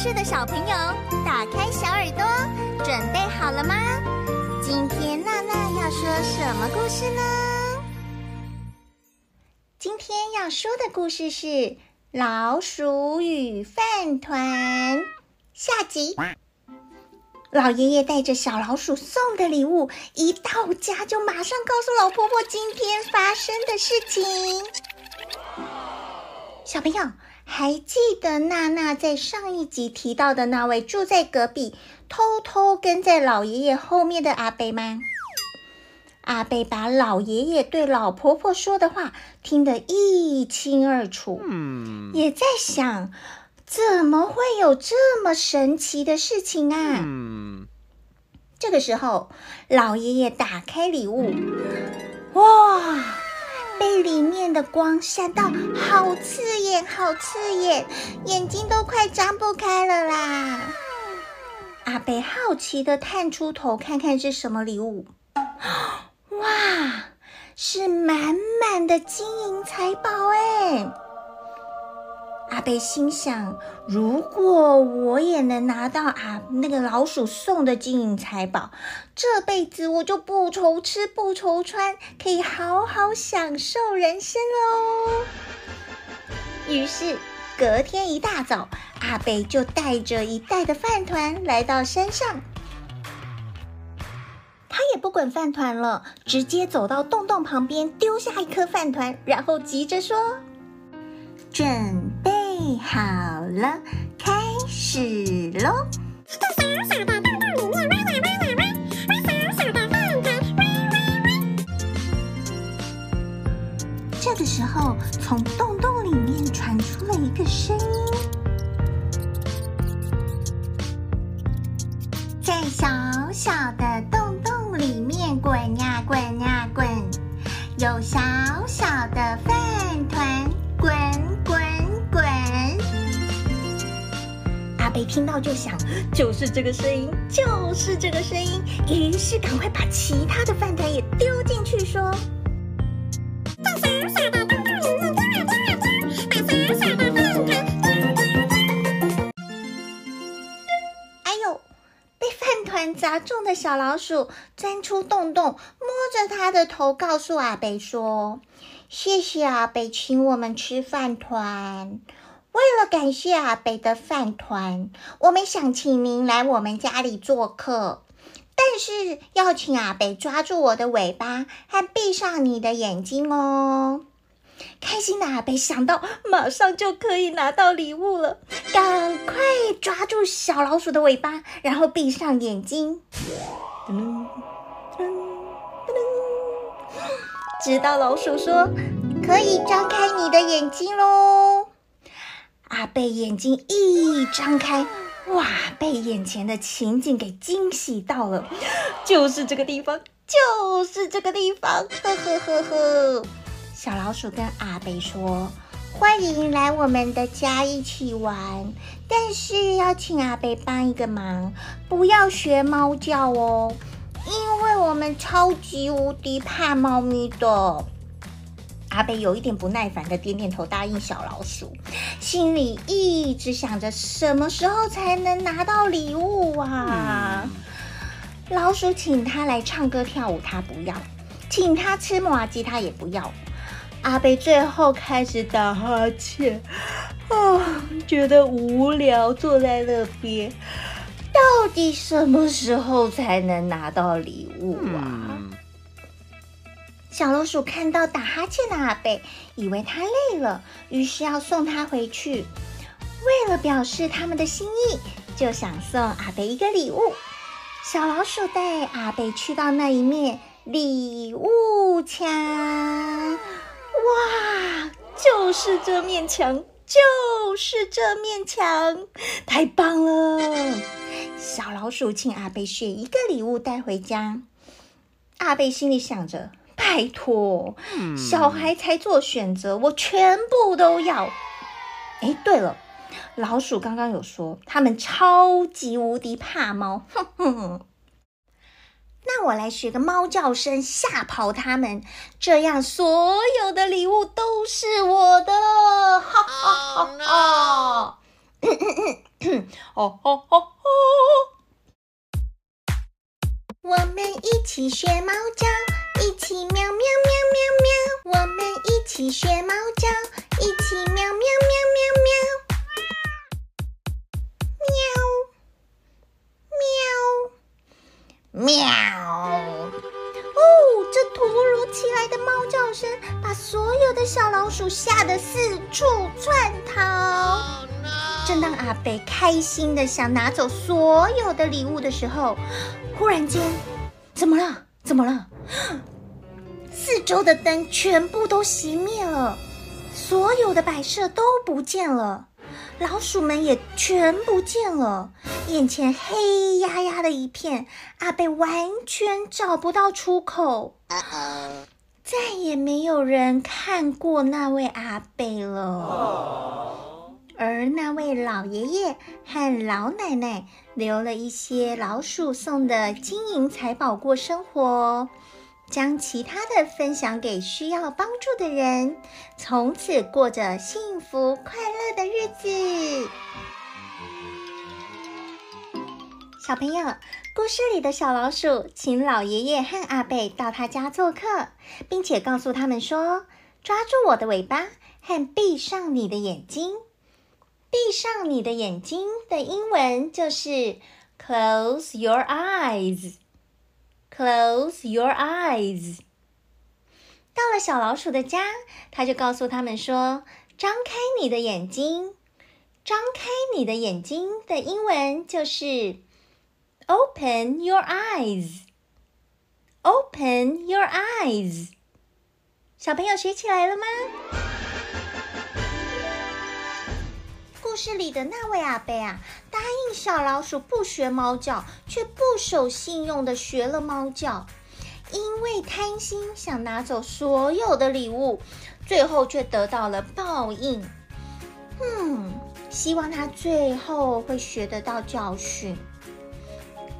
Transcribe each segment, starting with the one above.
事的小朋友，打开小耳朵，准备好了吗？今天娜娜要说什么故事呢？今天要说的故事是《老鼠与饭团》下集。老爷爷带着小老鼠送的礼物，一到家就马上告诉老婆婆今天发生的事情。小朋友还记得娜娜在上一集提到的那位住在隔壁、偷偷跟在老爷爷后面的阿贝吗？阿贝把老爷爷对老婆婆说的话听得一清二楚，也在想。怎么会有这么神奇的事情啊？嗯，这个时候，老爷爷打开礼物，哇，被里面的光闪到，好刺眼，好刺眼，眼睛都快张不开了啦！阿贝好奇地探出头，看看是什么礼物。哇，是满满的金银财宝哎！阿伯心想：如果我也能拿到啊那个老鼠送的金银财宝，这辈子我就不愁吃不愁穿，可以好好享受人生喽。于是隔天一大早，阿贝就带着一袋的饭团来到山上。他也不管饭团了，直接走到洞洞旁边，丢下一颗饭团，然后急着说：“”好了，开始喽！小小的洞洞里面，挖呀挖呀挖，挖小小的饭团，挖挖挖。这个时候，从洞洞里面传出了一个声音，在小小的洞洞里面滚呀滚呀滚，有小贝听到就想，就是这个声音，就是这个声音。于是赶快把其他的饭团也丢进去，说：“在小小的洞洞里面钻啊钻啊钻，把小小的饭团钻钻钻。”哎呦，被饭团砸中的小老鼠钻出洞洞，摸着它的头，告诉阿伯说：“谢谢阿伯请我们吃饭团。”为了感谢阿北的饭团，我们想请您来我们家里做客，但是要请阿北抓住我的尾巴和闭上你的眼睛哦。开心的阿北想到马上就可以拿到礼物了，赶快抓住小老鼠的尾巴，然后闭上眼睛。噔噔噔噔，直到老鼠说可以张开你的眼睛喽。阿贝眼睛一张开，哇，被眼前的情景给惊喜到了，就是这个地方，就是这个地方，呵呵呵呵。小老鼠跟阿贝说：“欢迎来我们的家一起玩，但是要请阿贝帮一个忙，不要学猫叫哦，因为我们超级无敌怕猫咪的。”阿贝有一点不耐烦的点点头，答应小老鼠，心里一直想着什么时候才能拿到礼物啊？嗯、老鼠请他来唱歌跳舞，他不要；请他吃麻鸡，他也不要。阿贝最后开始打哈欠，啊，觉得无聊，坐在那边，到底什么时候才能拿到礼物啊？嗯小老鼠看到打哈欠的阿贝，以为他累了，于是要送他回去。为了表示他们的心意，就想送阿贝一个礼物。小老鼠带阿贝去到那一面礼物墙。哇，就是这面墙，就是这面墙，太棒了！小老鼠请阿贝选一个礼物带回家。阿贝心里想着：拜托，小孩才做选择，我全部都要。哎，对了。老鼠刚刚有说，他们超级无敌怕猫，哼哼哼。那我来学个猫叫声吓跑他们，这样所有的礼物都是我的了，哈哈哈哈！哦哦哦哦！我们一起学猫叫，一起喵喵喵喵喵。我们一起学猫叫，一起喵喵喵喵喵。喵喵喵！哦，这突如其来的猫叫声把所有的小老鼠吓得四处窜逃。Oh, no. 正当阿贝开心的想拿走所有的礼物的时候，忽然间，怎么了？怎么了？四周的灯全部都熄灭了，所有的摆设都不见了。老鼠们也全不见了，眼前黑压压的一片，阿贝完全找不到出口。再也没有人看过那位阿贝了，而那位老爷爷和老奶奶留了一些老鼠送的金银财宝过生活。将其他的分享给需要帮助的人，从此过着幸福快乐的日子。小朋友，故事里的小老鼠请老爷爷和阿贝到他家做客，并且告诉他们说：“抓住我的尾巴和闭上你的眼睛。”闭上你的眼睛的英文就是 “Close your eyes”。Close your eyes。到了小老鼠的家，他就告诉他们说：“张开你的眼睛。”张开你的眼睛的英文就是 “Open your eyes”。Open your eyes。小朋友学起来了吗？故事里的那位阿伯啊，答应小老鼠不学猫叫，却不守信用的学了猫叫，因为贪心想拿走所有的礼物，最后却得到了报应。嗯，希望他最后会学得到教训。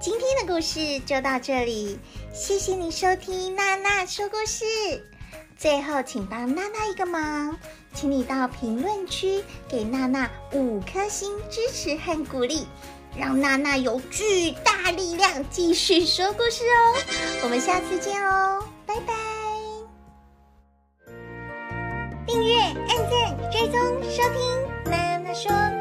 今天的故事就到这里，谢谢你收听娜娜说故事。最后，请帮娜娜一个忙。请你到评论区给娜娜五颗星支持和鼓励，让娜娜有巨大力量继续说故事哦。我们下次见哦，拜拜！订阅、按赞、追踪、收听，娜娜说。